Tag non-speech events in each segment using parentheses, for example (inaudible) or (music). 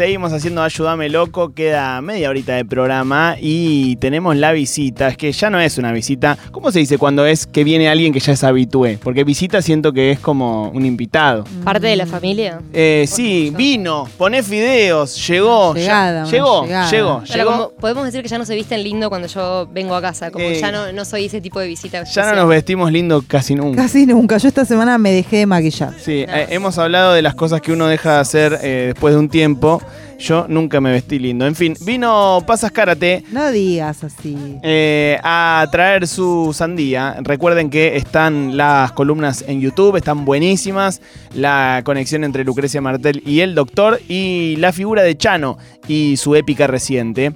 Seguimos haciendo Ayúdame Loco, queda media horita de programa y tenemos la visita. Es que ya no es una visita. ¿Cómo se dice cuando es que viene alguien que ya es habitué? Porque visita siento que es como un invitado. ¿Parte de la familia? Eh, sí, vino, poné fideos, llegó. Llegada, llegó, llegada. llegó, Pero llegó. como podemos decir que ya no se visten lindo cuando yo vengo a casa, como Eh, ya no, no soy ese tipo de visita. Ya no nos vestimos lindo casi nunca. Casi nunca. Yo esta semana me dejé de maquillar. Sí, eh, hemos hablado de las cosas que uno deja de hacer eh, después de un tiempo. Yo nunca me vestí lindo. En fin, vino Pasas Karate No digas así. eh, a traer su sandía. Recuerden que están las columnas en YouTube, están buenísimas. La conexión entre Lucrecia Martel y el doctor y la figura de Chano y su épica reciente.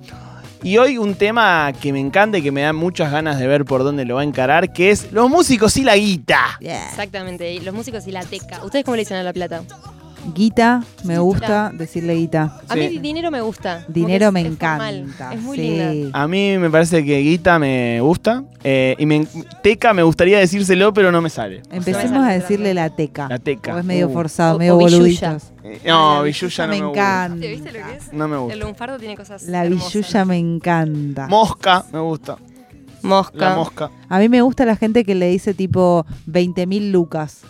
Y hoy un tema que me encanta y que me da muchas ganas de ver por dónde lo va a encarar, que es los músicos y la guita. Yeah. Exactamente, los músicos y la teca. ¿Ustedes cómo le dicen a la plata? Guita, me gusta decirle guita. A Sí. mí dinero me gusta. Dinero me es- es formal, encanta. Es muy sí. linda. A mí me parece que guita me gusta. eh, y me, teca me gustaría decírselo, pero no me sale. Empecemos a decirle la teca. La teca. O es medio Uh. forzado, O- medio o billulla. boluditos. Eh, No, la billulla no me, me gusta. encanta. ¿Te ¿Viste lo que es? No me El gusta. lunfardo tiene cosas La hermosas. billulla me encanta. Ah. Mosca me gusta. Mosca. La mosca. A mí me gusta la gente que le dice tipo 20 mil lucas.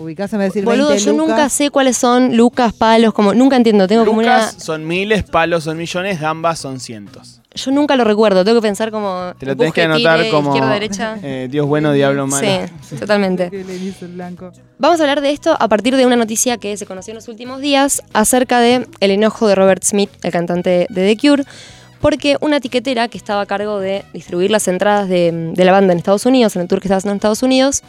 Ubicás, me a decir Boludo, 20 yo lucas. nunca sé cuáles son lucas, palos, como nunca entiendo. Tengo como una. Lucas son miles, palos son millones, gambas son cientos. Yo nunca lo recuerdo. Tengo que pensar como. Te lo tenés que anotar tire, como Izquierda, derecha. eh, Dios bueno, diablo malo. Sí, totalmente. (laughs) Vamos a hablar de esto a partir de una noticia que se conoció en los últimos días acerca de el enojo de Robert Smith, el cantante de The Cure, porque una etiquetera que estaba a cargo de distribuir las entradas de, de la banda en Estados Unidos, en el tour que estaba haciendo en Estados Unidos,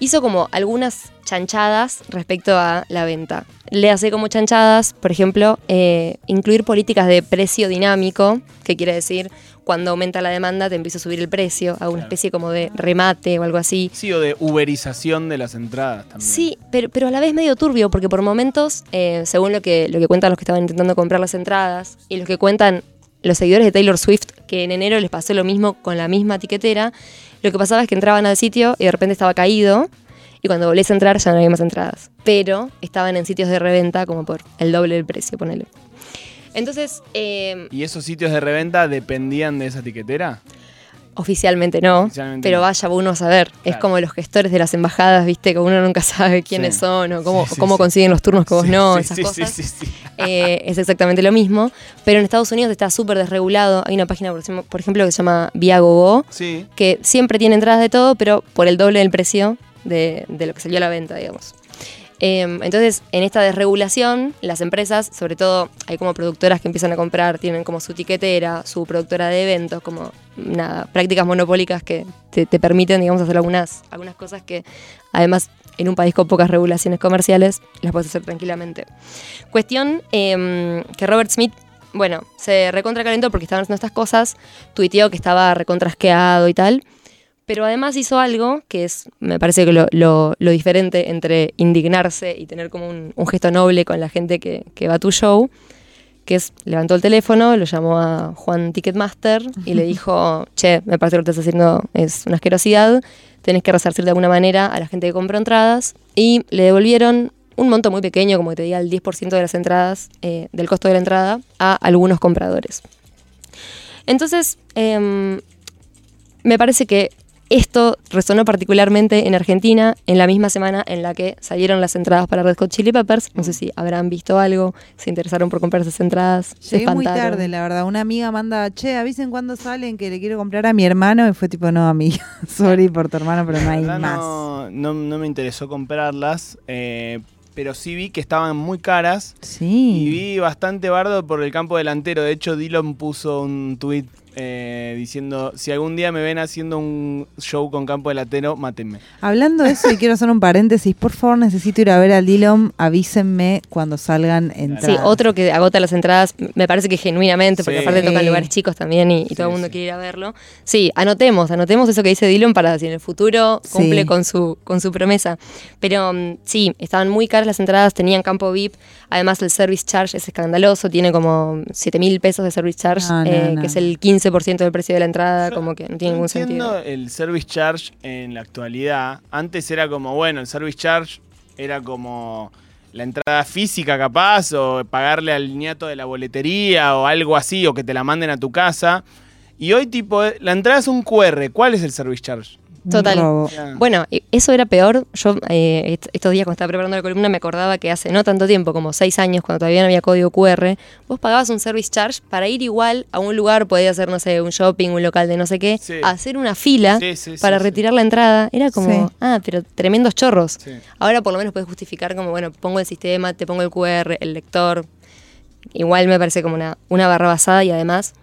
hizo como algunas chanchadas respecto a la venta. Le hace como chanchadas, por ejemplo, eh, incluir políticas de precio dinámico, que quiere decir cuando aumenta la demanda te empieza a subir el precio, a una especie como de remate o algo así. Sí, o de uberización de las entradas también. Sí, pero, pero a la vez medio turbio, porque por momentos, eh, según lo que, lo que cuentan los que estaban intentando comprar las entradas y los que cuentan los seguidores de Taylor Swift, que en enero les pasó lo mismo con la misma etiquetera, lo que pasaba es que entraban al sitio y de repente estaba caído y cuando volvías a entrar ya no había más entradas. Pero estaban en sitios de reventa como por el doble del precio, ponele. Entonces, eh, ¿Y esos sitios de reventa dependían de esa etiquetera? Oficialmente no, Oficialmente pero no. vaya uno a saber. Es como los gestores de las embajadas, viste, que uno nunca (laughs) sabe quiénes Sí. son o cómo, Sí, sí, cómo consiguen los turnos que vos no, esas cosas. sí, sí, sí. Eh, es exactamente lo mismo. Pero en Estados Unidos está súper desregulado. Hay una página, por ejemplo- que se llama Viagogo, que siempre tiene entradas de todo, pero por el doble del precio de, de lo que salió a la venta, digamos. Eh, entonces, en esta desregulación, las empresas, sobre todo hay como productoras que empiezan a comprar, tienen como su tiquetera, su productora de eventos, como nada, prácticas monopólicas que te, te permiten, digamos, hacer algunas, algunas cosas que además en un país con pocas regulaciones comerciales las puedes hacer tranquilamente. Cuestión eh, que Robert Smith, bueno, se recontracalentó porque estaban haciendo estas cosas, tuiteó que estaba recontrasqueado y tal, pero además hizo algo que es, me parece que lo, lo- lo diferente entre indignarse y tener como un, un gesto noble con la gente que, que va a tu show, que es, levantó el teléfono, lo llamó a Juan Ticketmaster y le dijo, (laughs) che, me parece que lo que estás haciendo es una asquerosidad, tenés que resarcir de alguna manera a la gente que compró entradas, y le devolvieron un monto muy pequeño, como te diga, el 10% de las entradas, eh, del costo de la entrada, a algunos compradores. Entonces, em, me parece que esto resonó particularmente en Argentina en la misma semana en la que salieron las entradas para Red Hot Chili Peppers. No sé si habrán visto algo, se interesaron por comprar esas entradas, se Llegué muy tarde, la verdad. Una amiga manda, che, avisen cuándo salen que le quiero comprar a mi hermano. Y fue tipo, no, amiga, (laughs) sorry por tu hermano, pero no hay más. No, no, no me interesó comprarlas, eh, pero sí vi que estaban muy caras y Sí. vi bastante bardo por el campo delantero. De hecho, Dillon puso un diciendo, si algún día me ven haciendo un show con campo delantero, mátenme. Hablando de eso, y quiero hacer un paréntesis, por favor, necesito ir a ver al Dillon. Avísenme cuando salgan entradas. Sí, otro que agota las entradas, me parece que genuinamente, porque Sí. aparte tocan lugares chicos también y, y Sí, todo el mundo sí. quiere ir a verlo. Sí, anotemos, anotemos eso que dice Dylan para si en el futuro cumple Sí. con, su, con su promesa. Pero mm, sí, estaban muy caras las entradas, tenían campo VIP, además el service charge es escandaloso, tiene como 7 mil pesos de service charge, No, no, eh, no. que es el 15% del precio de la entrada, Yo como que no tiene ningún entiendo sentido. el service charge en la actualidad. Antes era como, bueno, el service charge era como la entrada física capaz, o pagarle al niato de la boletería, o algo así, o que te la manden a tu casa. Y hoy, tipo, la entrada es un QR. ¿Cuál es el service charge? Total. robo. Bueno, eso era peor. Yo eh, est- estos días cuando estaba preparando la columna me acordaba que hace no tanto tiempo, como seis años, cuando todavía no había código QR, vos pagabas un service charge para ir igual a un lugar, podía ser, no sé, un shopping, un local de no sé qué, Sí. a hacer una fila Sí, sí, sí, para sí. retirar la entrada. Era como, Sí. ah, pero tremendos chorros. Sí. Ahora por lo menos puedes justificar como, bueno, pongo el sistema, te pongo el QR, el lector. Igual me parece como una, una barra basada y además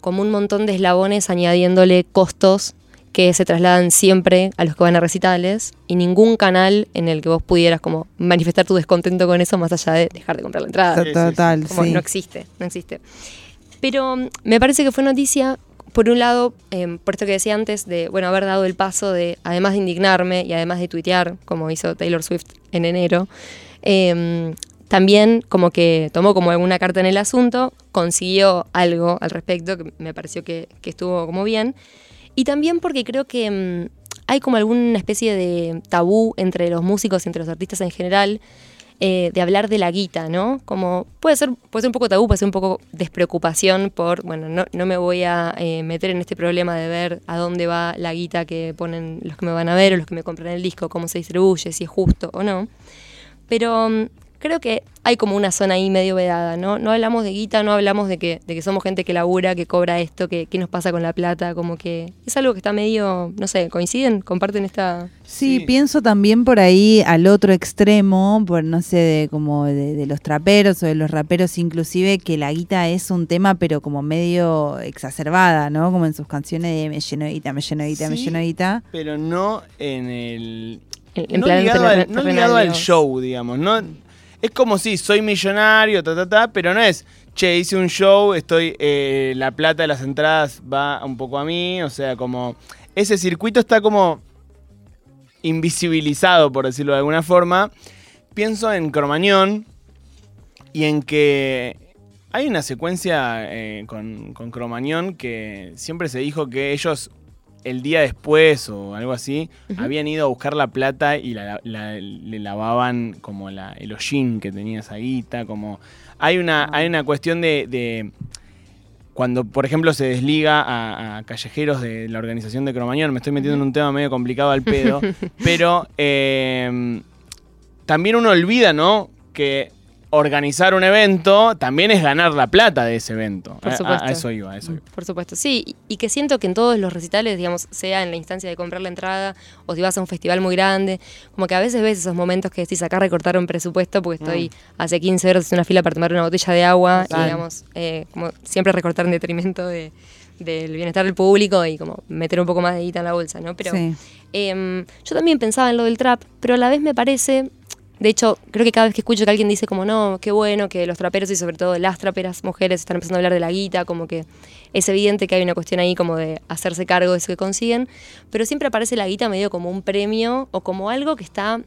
como un montón de eslabones añadiéndole costos que se trasladan siempre a los que van a recitales y ningún canal en el que vos pudieras como manifestar tu descontento con eso más allá de dejar de comprar la entrada. Total, Como sí. no existe, no existe. Pero mm, me parece que fue noticia, por un lado, eh, por esto que decía antes, de bueno haber dado el paso de, además de indignarme y además de tuitear, como hizo Taylor Swift en enero, eh, también como que tomó como alguna carta en el asunto, consiguió algo al respecto que me pareció que, que estuvo como bien. Y también porque creo que mm, hay como alguna especie de tabú entre los músicos y entre los artistas en general eh, de hablar de la guita, ¿no? Como puede ser, puede ser un poco tabú, puede ser un poco despreocupación por, bueno, no, no me voy a eh, meter en este problema de ver a dónde va la guita que ponen los que me van a ver o los que me compran el disco, cómo se distribuye, si es justo o no. Pero mm, creo que hay como una zona ahí medio vedada, ¿no? No hablamos de guita, no hablamos de que, de que somos gente que labura, que cobra esto, que qué nos pasa con la plata, como que es algo que está medio, no sé, coinciden, comparten esta... Sí, Sí. pienso también por ahí al otro extremo, por no sé, de como de, de los traperos o de los raperos inclusive, que la guita es un tema pero como medio exacerbada, ¿no? Como en sus canciones de me lleno de guita, me lleno de guita, me lleno de guita. Pero no en el. En, no ligado, al, no ligado al show, digamos. No, es como si soy millonario, ta, ta, ta, pero no es, che, hice un show, estoy, eh, la plata de las entradas va un poco a mí, o sea, como ese circuito está como invisibilizado, por decirlo de alguna forma. Pienso en Cromañón y en que hay una secuencia eh, con, con Cromañón que siempre se dijo que ellos el día después o algo así habían ido a buscar la plata y la- la- le lavaban como el hollín que tenía esa guita, como hay una, hay una cuestión de, de cuando, por ejemplo, se desliga a, a callejeros de la organización de Cromañón, me estoy metiendo en un tema medio complicado al pedo, (laughs) pero eh, también uno olvida, ¿no? Que organizar un evento también es ganar la plata de ese evento. Por a- supuesto. A, eso iba, a eso iba. Por supuesto, sí, y- que siento que en todos los recitales, digamos, sea en la instancia de comprar la entrada o si vas a un festival muy grande, como que a veces ves esos momentos que decís acá recortaron presupuesto porque estoy hace 15 horas en una fila para tomar una botella de agua y digamos, eh, como siempre recortar en detrimento de, del bienestar del público y como meter un poco más de guita en la bolsa, ¿no? Pero sí. Em, yo también pensaba en lo del trap, pero a la vez me parece, de hecho, creo que cada vez que escucho que alguien dice como, no, qué bueno que los traperos y sobre todo las traperas mujeres están empezando a hablar de la guita, como que es evidente que hay una cuestión ahí como de hacerse cargo de eso que consiguen, pero siempre aparece la guita medio como un premio o como algo que está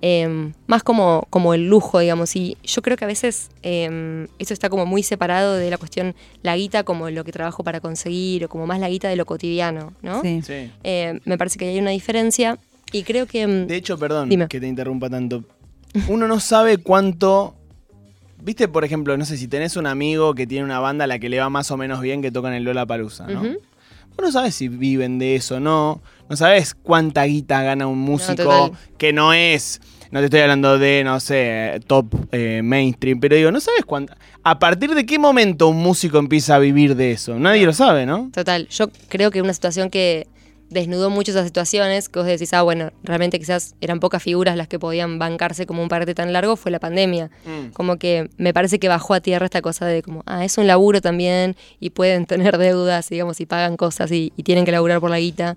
em, más como, como el lujo, digamos, y yo creo que a veces em, eso está como muy separado de la cuestión, la guita como lo que trabajo para conseguir o como más la guita de lo cotidiano, ¿no? Sí. Sí. Eh, me parece que hay una diferencia y creo que... mm, De hecho, perdón Dime. que te interrumpa tanto. Uno no sabe cuánto. Viste, por ejemplo, no sé si tenés un amigo que tiene una banda a la que le va más o menos bien que tocan el Lola Palusa, ¿no? Ujú. Vos no sabes si viven de eso o no. No sabes cuánta guita gana un músico que no es. No te estoy hablando de, no sé, top eh, mainstream, pero digo, no sabes cuánta. ¿A partir de qué momento un músico empieza a vivir de eso? Nadie lo sabe, ¿no? Total, yo creo que una situación que desnudó mucho esas situaciones, que vos decís, ah, bueno, realmente quizás eran pocas figuras las que podían bancarse como un parate tan largo, fue la pandemia. Como que me parece que bajó a tierra esta cosa de como, ah, es un laburo también y pueden (laughs) tener deudas, digamos, y pagan cosas y, y tienen que laburar por la guita.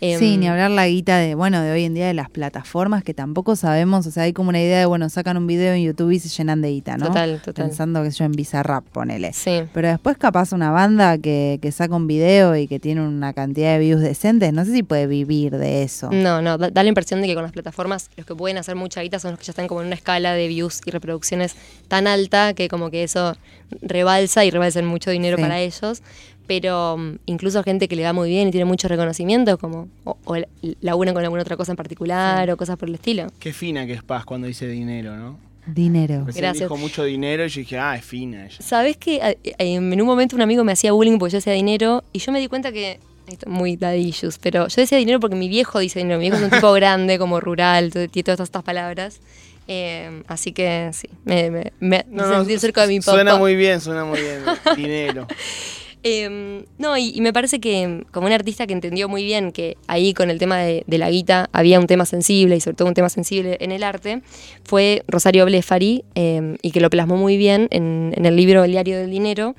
Em, Sí, ni hablar la guita de, bueno, de hoy en día de las plataformas que tampoco sabemos, o sea, hay como una idea de, bueno, sacan un video en YouTube y se llenan de guita, ¿no? Total, total. Pensando que yo en Bizarrap, ponele. Sí. Pero después capaz una banda que, que saca un video y que tiene una cantidad de views decentes, no sé si puede vivir de eso. No, no, da, da la impresión de que con las plataformas los que pueden hacer mucha guita son los que ya están como en una escala de views y reproducciones tan alta que como que eso rebalsa y rebalsa en mucho dinero Sí. para ellos. Pero mm, incluso gente que le va muy bien y tiene mucho reconocimiento, como o, o la- laburan con alguna otra cosa en particular o cosas por el estilo. Qué fina que es Paz cuando dice dinero, ¿no? Dinero. Recién Gracias. dijo mucho dinero y yo dije, ah, es fina ella. ¿Sabes que a- en un momento un amigo me hacía bullying porque yo decía dinero y yo me di cuenta que esto es muy daddy issues, pero yo decía dinero porque mi viejo dice dinero. Mi viejo es un tipo (laughs) grande, como rural, tiene todas estas palabras. Eh, así que sí, me, me, me- sentí cerca de mi papá. Suena muy bien, suena muy bien. dinero. (laughs) Eh, no, y, me parece que como un artista que entendió muy bien que ahí con el tema de, la guita había un tema sensible y sobre todo un tema sensible en el arte, fue Rosario Blefari eh, y que lo plasmó muy bien en, en el libro El diario del dinero,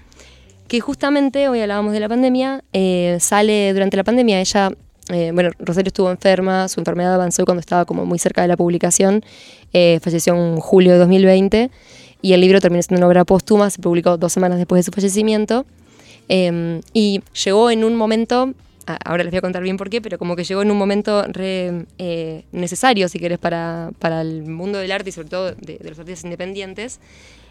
que justamente, hoy hablábamos de la pandemia, eh, sale durante la pandemia, ella, eh, bueno, Rosario estuvo enferma, su enfermedad avanzó cuando estaba como muy cerca de la publicación, eh, falleció en julio de 2020 y el libro terminó siendo una obra póstuma, se publicó dos semanas después de su fallecimiento. Eh, y llegó en un momento, ahora les voy a contar bien por qué, pero como que llegó en un momento re, eh, necesario, si querés, para, para el mundo del arte y sobre todo de, de los artistas independientes,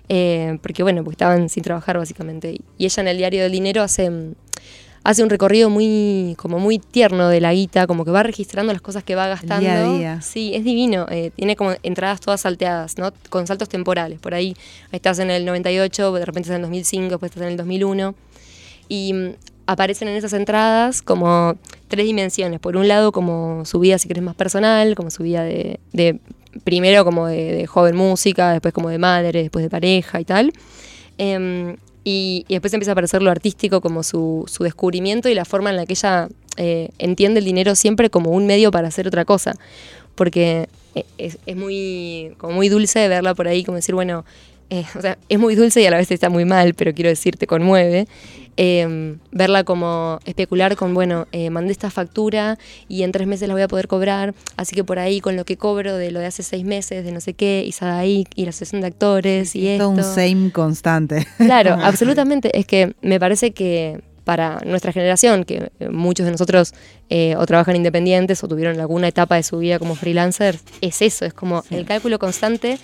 eh, porque bueno, porque estaban sin trabajar básicamente. Y ella en el Diario del Dinero hace, hace un recorrido muy, como muy tierno de la guita, como que va registrando las cosas que va gastando. día a día. Sí, es divino. eh, tiene como entradas todas salteadas, ¿no? Con saltos temporales. Por ahí estás en el 98, de repente estás en el 2005, después estás en el 2001 y mm, aparecen en esas entradas como tres dimensiones. Por un lado, como su vida, si querés, más personal, como su vida de, de- primero como de, de joven música, después como de madre, después de pareja y tal. Em, y, y después empieza a aparecer lo artístico como su, su descubrimiento y la forma en la que ella eh, entiende el dinero siempre como un medio para hacer otra cosa. Porque eh, es, es muy, como muy dulce verla por ahí, como decir, bueno, eh, o sea, es muy dulce y a la vez está muy mal, pero quiero decir, te conmueve. Eh, verla como especular con, bueno, eh, mandé esta factura y en tres meses la voy a poder cobrar, así que por ahí con lo que cobro de lo de hace seis meses, de no sé qué, y Sadaik, y la asociación de actores, y esto. Todo un same constante. Claro, (laughs) absolutamente. Es que me parece que para nuestra generación, que eh, muchos de nosotros eh, o trabajan independientes o tuvieron alguna etapa de su vida como freelancers, es eso, es como el cálculo constante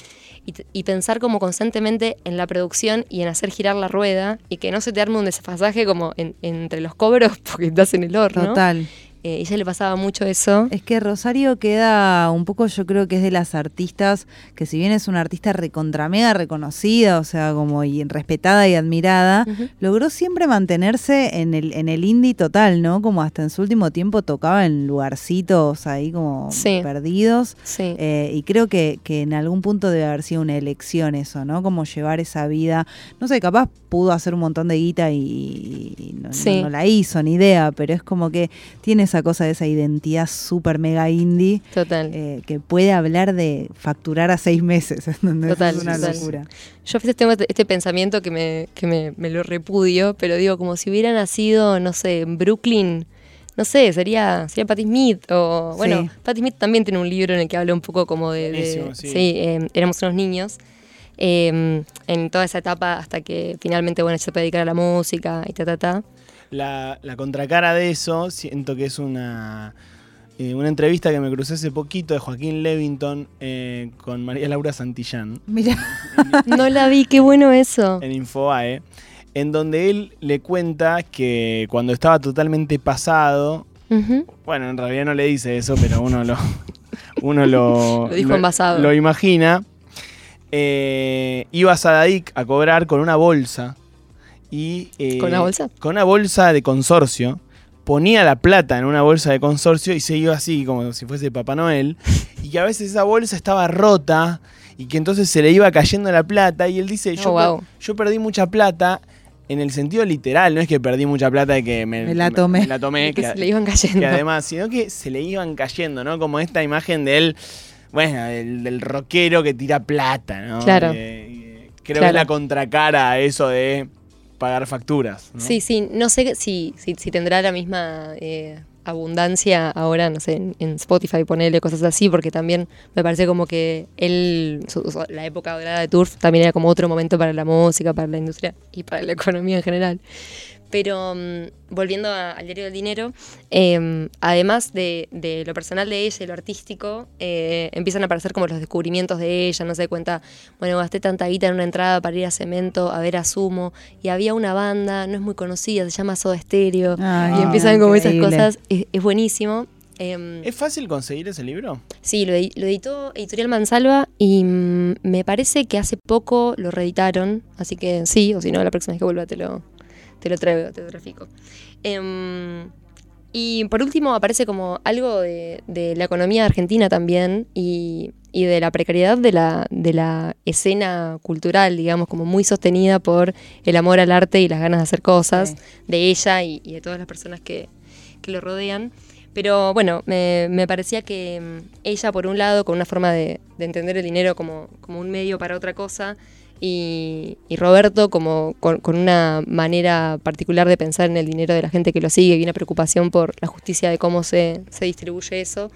y, y pensar como constantemente en la producción y en hacer girar la rueda y que no se te arme un desfasaje como en- entre los cobros (laughs) porque estás en el horno. Total. Eh, ella le pasaba mucho eso. Es que Rosario queda un poco, yo creo que es de las artistas que si bien es una artista recontra mega reconocida, o sea, como y respetada y admirada, logró siempre mantenerse en el, en el indie total, ¿no? Como hasta en su último tiempo tocaba en lugarcitos ahí como Sí. perdidos. Sí. Eh, y creo que, que en algún punto debe haber sido una elección eso, ¿no? Como llevar esa vida. No sé, capaz pudo hacer un montón de guita y, y no, no la hizo, ni idea, pero es como que tiene esa cosa de esa identidad súper mega indie Total. eh, que puede hablar de facturar a seis meses. (laughs) ¿entendés? Total, es una total. locura. Yo a veces tengo este, este pensamiento que, me, que me, me lo repudio, pero digo, como si hubiera nacido, no sé, en Brooklyn, no sé, sería, sería Patti Smith, o bueno, Sí. Patti Smith también tiene un libro en el que habla un poco como de... de- sí. eh, éramos unos niños, eh, en toda esa etapa hasta que finalmente, bueno, se puede dedicar a la música y ta, ta, ta. La, la contracara de eso, siento que es una, eh, una entrevista que me crucé hace poquito de Joaquín Levington eh, con María Laura Santillán Mira, (laughs) No la vi, qué bueno eso. en Infobae, en donde él le cuenta que cuando estaba totalmente pasado, bueno, en realidad no le dice eso, pero uno lo, (laughs) uno lo, Lo dijo envasado. lo imagina, eh, iba a Sadaik a cobrar con una bolsa. Y, eh, ¿Con una bolsa? Con una bolsa de consorcio. Ponía la plata en una bolsa de consorcio y se iba así, como si fuese Papá Noel. (laughs) Y que a veces esa bolsa estaba rota y que entonces se le iba cayendo la plata. Y él dice: Yo, Oh, per- wow. yo perdí mucha plata en el sentido literal. No es que perdí mucha plata de que me, Me la tomé. me la tomé (laughs) Que que- se le iban cayendo. que además, sino que se le iban cayendo, ¿no? Como esta imagen de él, bueno, del, del rockero que tira plata, ¿no? Claro. Eh, eh, creo que es la contracara a eso de pagar facturas. Sí, sí, no sé si, si, si tendrá la misma eh, abundancia ahora, no sé, en, en Spotify ponerle cosas así, porque también me parece como que él, su- la época dorada de Turf también era como otro momento para la música, para la industria y para la economía en general. Pero mm, volviendo a- al diario del dinero, eh, además de, de lo personal de ella y lo artístico, eh, empiezan a aparecer como los descubrimientos de ella, no se cuenta, bueno, gasté tanta guita en una entrada para ir a Cemento a ver a Sumo, y había una banda, no es muy conocida, se llama Soda Stereo, Ay, y empiezan como esas cosas, es, es buenísimo. Em, ¿Es fácil conseguir ese libro? Sí, lo editó Editorial Mansalva y mm, me parece que hace poco lo reeditaron, así que sí, o si no, la próxima vez que vuelva te lo, te lo traigo, te lo trafico. Em, y por último aparece como algo de, de la economía argentina también y, y de la precariedad de la, de la escena cultural, digamos, como muy sostenida por el amor al arte y las ganas de hacer cosas Sí. de ella y, y de todas las personas que, que lo rodean. Pero bueno, me, me parecía que mm, ella, por un lado, con una forma de, de entender el dinero como, como un medio para otra cosa, y, y Roberto como con, con una manera particular de pensar en el dinero de la gente que lo sigue y una preocupación por la justicia de cómo se, se distribuye eso.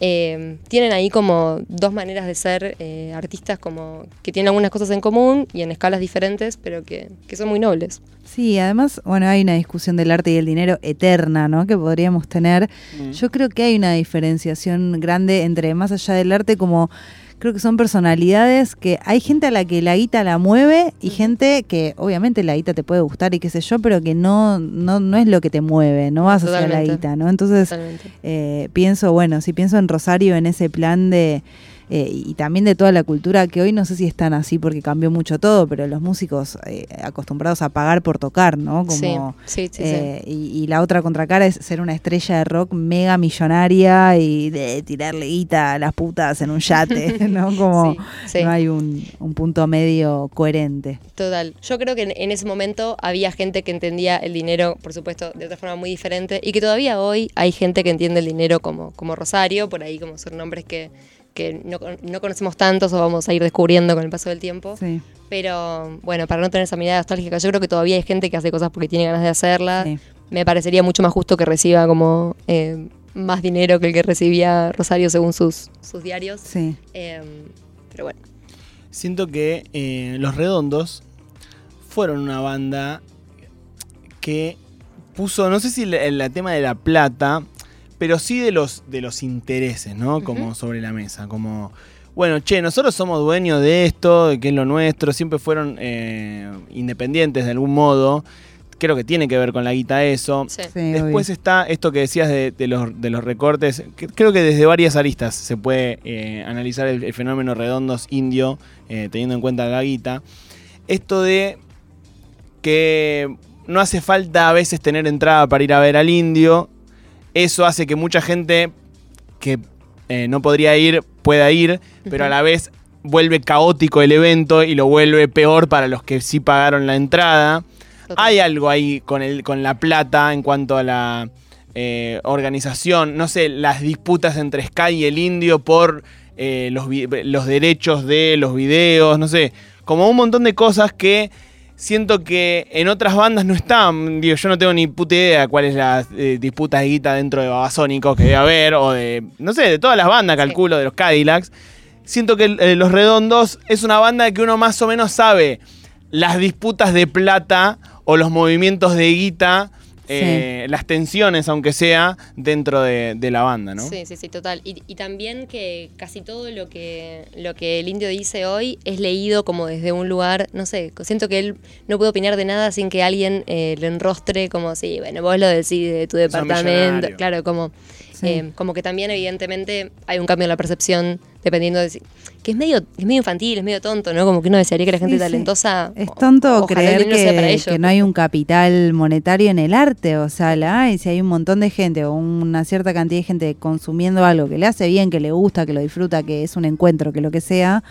eh, tienen ahí como dos maneras de ser eh, artistas como que tienen algunas cosas en común y en escalas diferentes, pero que, que son muy nobles. Sí, además, bueno, hay una discusión del arte y el dinero eterna, ¿no? Que podríamos tener. Yo creo que hay una diferenciación grande entre más allá del arte como creo que son personalidades que hay gente a la que la guita la mueve y gente que obviamente la guita te puede gustar y qué sé yo, pero que no no no es lo que te mueve, no vas hacia la Totalmente. guita, ¿no? Entonces Totalmente. eh, pienso, bueno, si pienso en Rosario en ese plan de eh, y también de toda la cultura que hoy no sé si están así porque cambió mucho todo, pero los músicos eh, acostumbrados a pagar por tocar, ¿no? Como sí, sí, sí, eh, y, y la otra contracara es ser una estrella de rock mega millonaria y de tirarle guita a las putas en un yate, (laughs) ¿no? Como no hay un, un punto medio coherente. Total. Yo creo que en, en ese momento había gente que entendía el dinero, por supuesto, de otra forma muy diferente, y que todavía hoy hay gente que entiende el dinero como, como Rosario, por ahí como son nombres que, que no, no conocemos tantos o vamos a ir descubriendo con el paso del tiempo. Sí, Pero bueno, para no tener esa mirada nostálgica, yo creo que todavía hay gente que hace cosas porque tiene ganas de hacerlas. sí. Me parecería mucho más justo que reciba como eh, más dinero que el que recibía Rosario según sus, sus diarios. sí. Eh, pero bueno. Siento que eh, Los Redondos fueron una banda que puso, no sé si el, el tema de la plata, pero sí de los, de los intereses, ¿no? Como sobre la mesa, como... Bueno, che, nosotros somos dueños de esto, de que es lo nuestro, siempre fueron eh, independientes de algún modo. Creo que tiene que ver con la guita eso. Sí. Sí, Después obvio. está esto que decías de, de los, de los recortes. que creo que desde varias aristas se puede eh, analizar el, el fenómeno redondos indio, eh, teniendo en cuenta la guita. Esto de que no hace falta a veces tener entrada para ir a ver al indio. Eso hace que mucha gente que eh, no podría ir pueda ir, pero a la vez vuelve caótico el evento y lo vuelve peor para los que sí pagaron la entrada. Total. Hay algo ahí con, el, con la plata en cuanto a la eh, organización, no sé, las disputas entre Sky y el indio por eh, los, los derechos de los videos, no sé, como un montón de cosas que siento que en otras bandas no están. Digo, yo no tengo ni puta idea cuál es la eh, disputa de guita dentro de Babasónicos que debe haber, o de, no sé, de todas las bandas, calculo, de los Cadillacs. Siento que eh, Los Redondos es una banda que uno más o menos sabe las disputas de plata o los movimientos de guita, eh, las tensiones, aunque sea, dentro de, de la banda, ¿no? Sí, sí, sí, total. Y, y también que casi todo lo que, lo que el indio dice hoy es leído como desde un lugar, no sé, siento que él no puede opinar de nada sin que alguien eh, lo enrostre como, sí, bueno, vos lo decís de tu departamento. Claro, como, Sí. eh, como que también evidentemente hay un cambio en la percepción dependiendo de si... Que es medio, es medio infantil, es medio tonto, ¿no? Como que uno desearía que la gente Sí, sí. talentosa... Es tonto creer que, que no hay un capital monetario en el arte, o sea, la hay, si hay un montón de gente o una cierta cantidad de gente consumiendo algo que le hace bien, que le gusta, que lo disfruta, que es un encuentro, que lo que sea,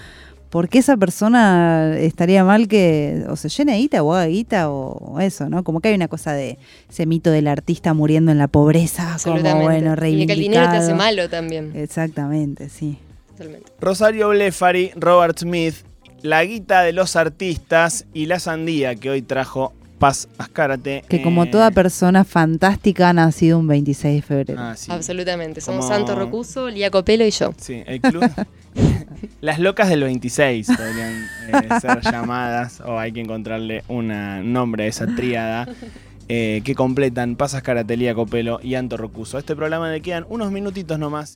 ¿por qué esa persona estaría mal que o se llene de guita o haga guita o, eso, ¿no? Como que hay una cosa de ese mito del artista muriendo en la pobreza, como Absolutamente. bueno, y de que el dinero te hace reivindicado. malo también. Exactamente, sí. Totalmente. Rosario Blefari, Robert Smith, la guita de los artistas y la sandía que hoy trajo Paz Ascárate. Que como eh, toda persona fantástica ha nacido un 26 de febrero. ah, sí. Absolutamente. Somos Como- Santo Rocuso, Lía Copelo y yo. Sí, el club. (laughs) Las locas del 26 podrían eh, ser (laughs) llamadas, o hay que encontrarle un nombre a esa tríada. eh, que completan Pasas Caratelía Copelo y Anto Rocuso. A este programa le quedan unos minutitos nomás